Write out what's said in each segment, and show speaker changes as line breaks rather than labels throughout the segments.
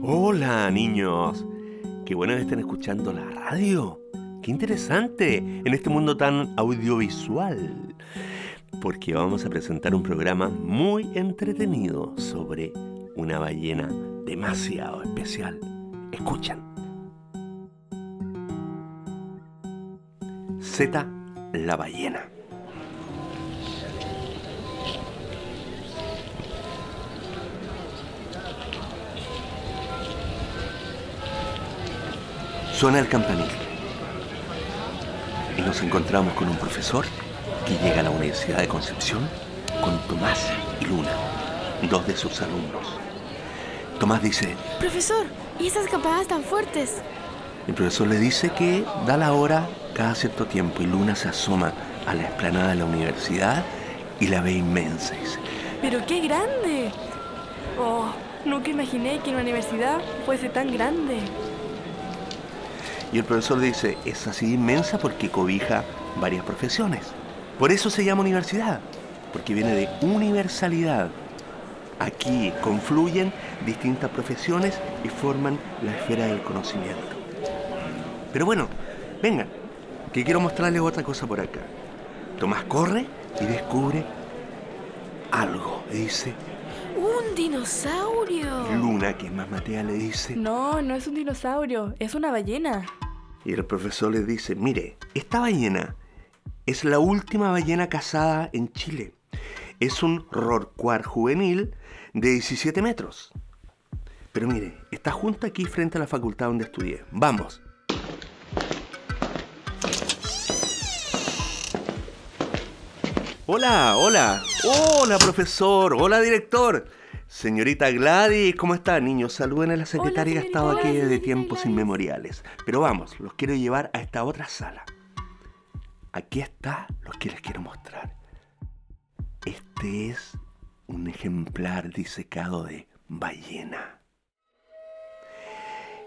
Hola niños, qué bueno que estén escuchando la radio. Qué interesante en este mundo tan audiovisual. Porque vamos a presentar un programa muy entretenido sobre una ballena demasiado especial. Escuchan. Z la ballena. Suena el campanil. Y nos encontramos con un profesor que llega a la Universidad de Concepción con Tomás y Luna, dos de sus alumnos. Tomás dice,
Profesor, ¿y esas campanadas tan fuertes?
el profesor le dice que da la hora cada cierto tiempo y Luna se asoma a la explanada de la universidad y la ve inmensa. y Dice,
¡Pero qué grande! Oh, nunca imaginé que una universidad fuese tan grande.
Y el profesor dice, es así inmensa porque cobija varias profesiones. Por eso se llama universidad, porque viene de universalidad. Aquí confluyen distintas profesiones y forman la esfera del conocimiento. Pero bueno, vengan, que quiero mostrarles otra cosa por acá. Tomás corre y descubre algo. Le dice,
¡Un dinosaurio!
Luna, que es más matea, le dice,
No, no es un dinosaurio, es una ballena.
Y el profesor le dice, mire, esta ballena es la última ballena cazada en Chile. Es un rorcuar juvenil de 17 metros. Pero mire, está junto aquí frente a la facultad donde estudié. Vamos. Hola, hola. Hola, profesor. Hola, director. Señorita Gladys, ¿cómo está, niños? Saluden a la secretaria que ha estado aquí desde tiempos inmemoriales. Pero vamos, los quiero llevar a esta otra sala. Aquí está lo que les quiero mostrar. Este es un ejemplar disecado de ballena.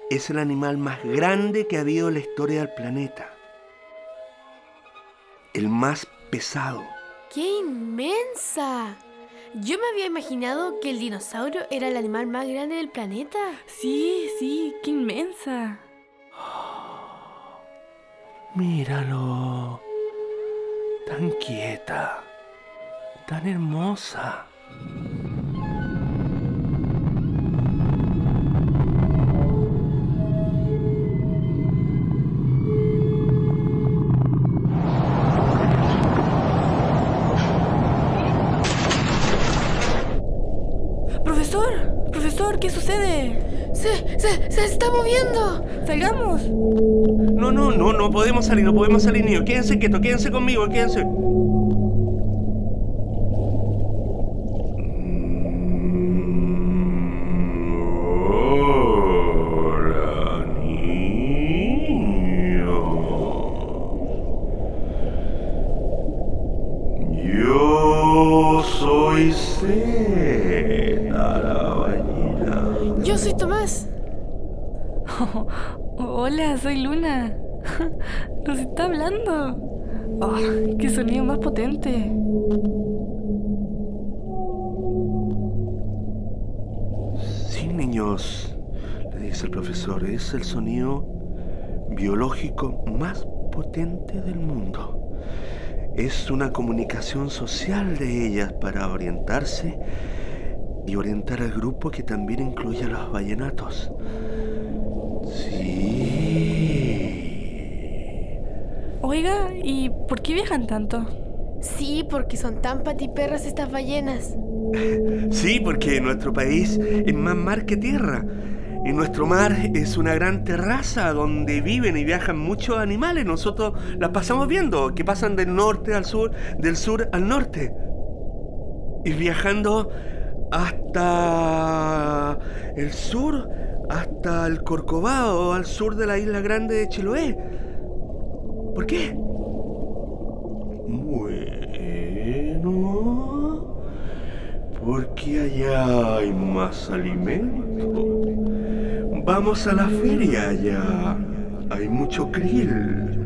Es el animal más grande que ha habido en la historia del planeta. El más pesado.
¡Qué inmensa! Yo me había imaginado que el dinosaurio era el animal más grande del planeta.
Sí, sí, qué inmensa.
Míralo. Tan quieta. Tan hermosa.
¡Se, está moviendo!
¡Salgamos!
No, no, no, no podemos salir, no podemos salir, niños. Quédense quietos, quédense conmigo, quédense. Hola, niño. Yo soy Zeta, la ballena.
Yo soy
Hola, soy Luna. Nos está hablando. ¡Qué sonido más potente!
Sí, niños, le dice el profesor, es el sonido biológico más potente del mundo. Es una comunicación social de ellas para orientarse y orientar al grupo que también incluye a los vallenatos. Sí.
Oiga, ¿y por qué viajan tanto?
Sí, porque son tan patiperras estas ballenas.
Sí, porque nuestro país es más mar que tierra. Y nuestro mar es una gran terraza donde viven y viajan muchos animales. Nosotros las pasamos viendo, que pasan del norte al sur, del sur al norte. Y viajando hasta el sur, hasta el Corcovado, al sur de la isla grande de Chiloé. ¿Por qué? Bueno, porque allá hay más alimento. Vamos a la feria allá. Hay mucho krill.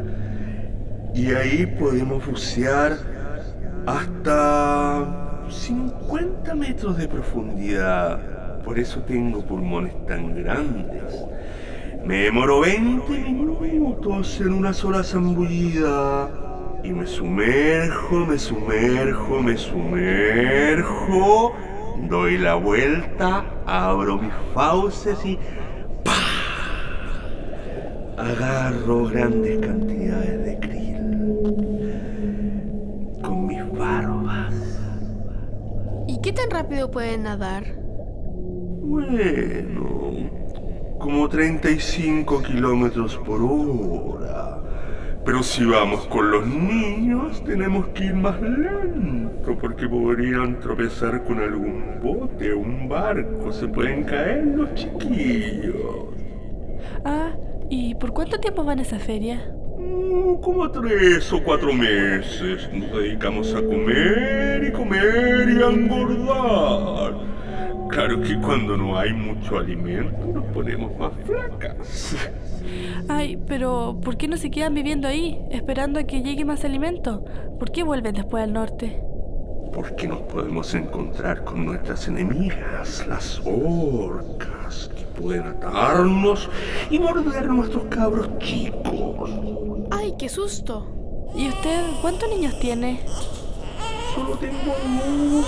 Y ahí podemos bucear hasta 50 metros de profundidad. por eso tengo pulmones tan grandes. Me demoro 20 minutos en una sola zambullida. Y me sumerjo, me sumerjo, me sumerjo. Doy la vuelta, abro mis fauces y agarro grandes cantidades de krill con mis barbas.
¿Y qué tan rápido pueden nadar?
Bueno, como 35 kilómetros por hora. Pero si vamos con los niños, tenemos que ir más lento, porque podrían tropezar con algún bote o un barco. Se pueden caer los chiquillos.
Ah, ¿y por cuánto tiempo van a esa feria?
Mm, Como tres o cuatro meses nos dedicamos a comer y comer y a engordar. Claro que cuando no hay mucho alimento nos ponemos más flacas.
Ay, pero ¿por qué no se quedan viviendo ahí, esperando a que llegue más alimento? ¿Por qué vuelven después al norte?
Porque nos podemos encontrar con nuestras enemigas, las orcas, que pueden atarnos y morder nuestros cabros chicos.
¡Ay, qué susto!
¿Y usted cuántos niños tiene?
Solo tengo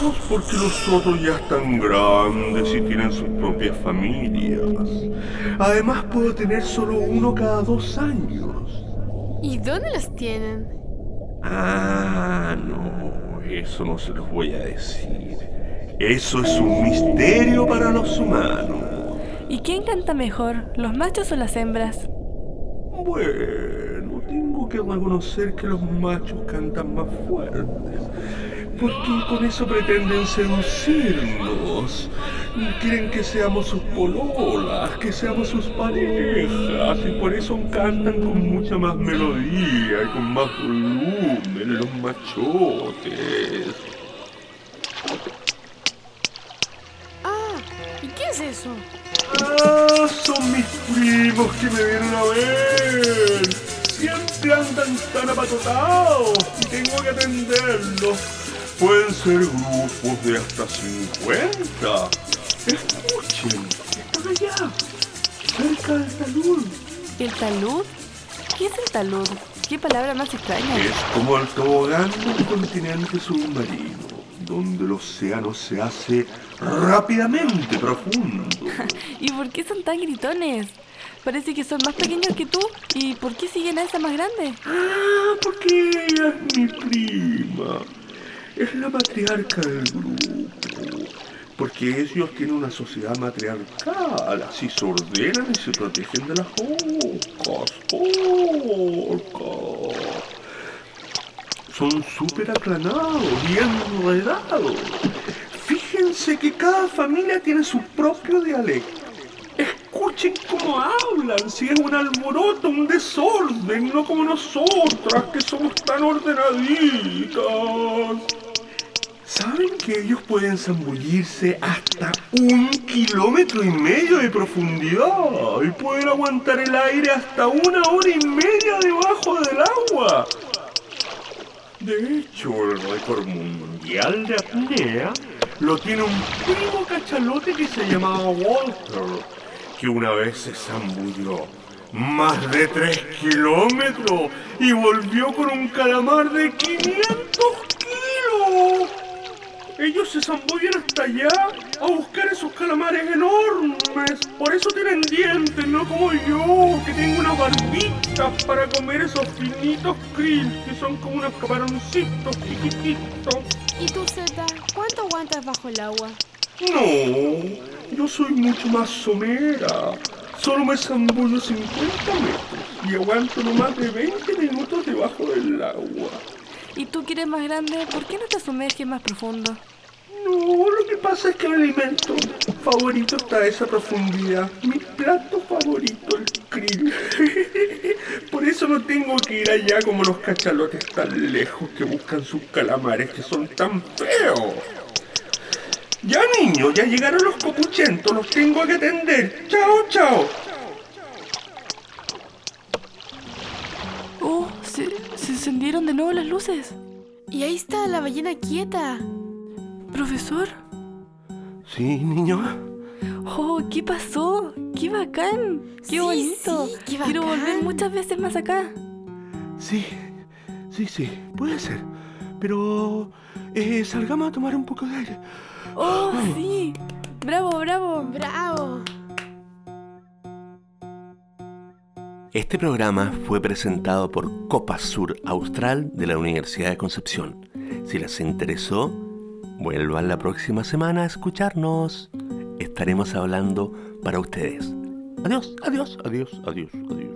dos porque los otros ya están grandes y tienen sus propias familias. Además puedo tener solo uno cada dos años.
¿Y dónde los tienen?
Ah, no, eso no se los voy a decir. Eso es un misterio para los humanos.
¿Y quién canta mejor, los machos o las hembras?
Bueno, tengo que reconocer que los machos cantan más fuertes. Porque con eso pretenden seducirnos. Quieren que seamos sus pololas, que seamos sus parejas. Y por eso cantan con mucha más melodía y con más volumen los machotes.
Ah, ¿y qué es eso?
Ah, son mis primos que me vienen a ver. Siempre andan tan apatotados y tengo que atenderlos. Pueden ser grupos de hasta 50. Escuchen, están allá, cerca del talud.
¿El talud? ¿Qué es el talud? ¿Qué palabra más extraña?
Es como el tobogán de un continente submarino, donde el océano se hace rápidamente profundo.
¿Y por qué son tan gritones? Parece que son más pequeños que tú. ¿Y por qué siguen a esa más grande?
Ah, porque ella es mi prima. Es la matriarca del grupo. Porque ellos tienen una sociedad matriarcal. Así se ordenan y se protegen de las orcas. Orcas. Son súper aclanados y enredados. Fíjense que cada familia tiene su propio dialecto. Escuchen cómo hablan, si es un alboroto, un desorden, no como nosotras que somos tan ordenaditas. ¿Saben que ellos pueden zambullirse hasta un kilómetro y medio de profundidad y pueden aguantar el aire hasta una hora y media debajo del agua? De hecho, el récord mundial de apnea lo tiene un primo cachalote que se llamaba Walter, que una vez se zambulló más de 3 kilómetros y volvió con un calamar de 500 kilos. Ellos se zambullen hasta allá a buscar esos calamares enormes. Por eso tienen dientes, no como yo, que tengo una barbita para comer esos finitos krill, que son como unos camaroncitos chiquititos.
¿Y tú, Zeta? ¿Cuánto aguantas bajo el agua?
No, yo soy mucho más somera. Solo me zambullo 50 metros y aguanto no más de 20 minutos debajo del agua.
¿Y tú que eres más grande, por qué no te sumerges más profundo?
No, lo que pasa es que mi alimento favorito está a esa profundidad. Mi plato favorito, el krill. Por eso no tengo que ir allá como los cachalotes tan lejos que buscan sus calamares que son tan feos. Ya niños, ya llegaron los copuchentos, los tengo que atender. Chao, chao.
Oh, se, se encendieron de nuevo las luces.
Y ahí está la ballena quieta.
Profesor,
Sí, niño.
Oh, ¿qué pasó? ¡Qué bacán! ¡Qué
Sí,
bonito!
sí, qué
Quiero volver muchas veces más acá.
Sí, sí, sí, puede ser. Pero eh, salgamos a tomar un poco de aire.
¡Oh, sí! ¡Bravo, bravo!
¡Bravo!
Este programa fue presentado por Copa Sur Austral de la Universidad de Concepción. Si les interesó, vuelvan la próxima semana a escucharnos. Estaremos hablando para ustedes. Adiós, adiós, adiós, adiós, adiós.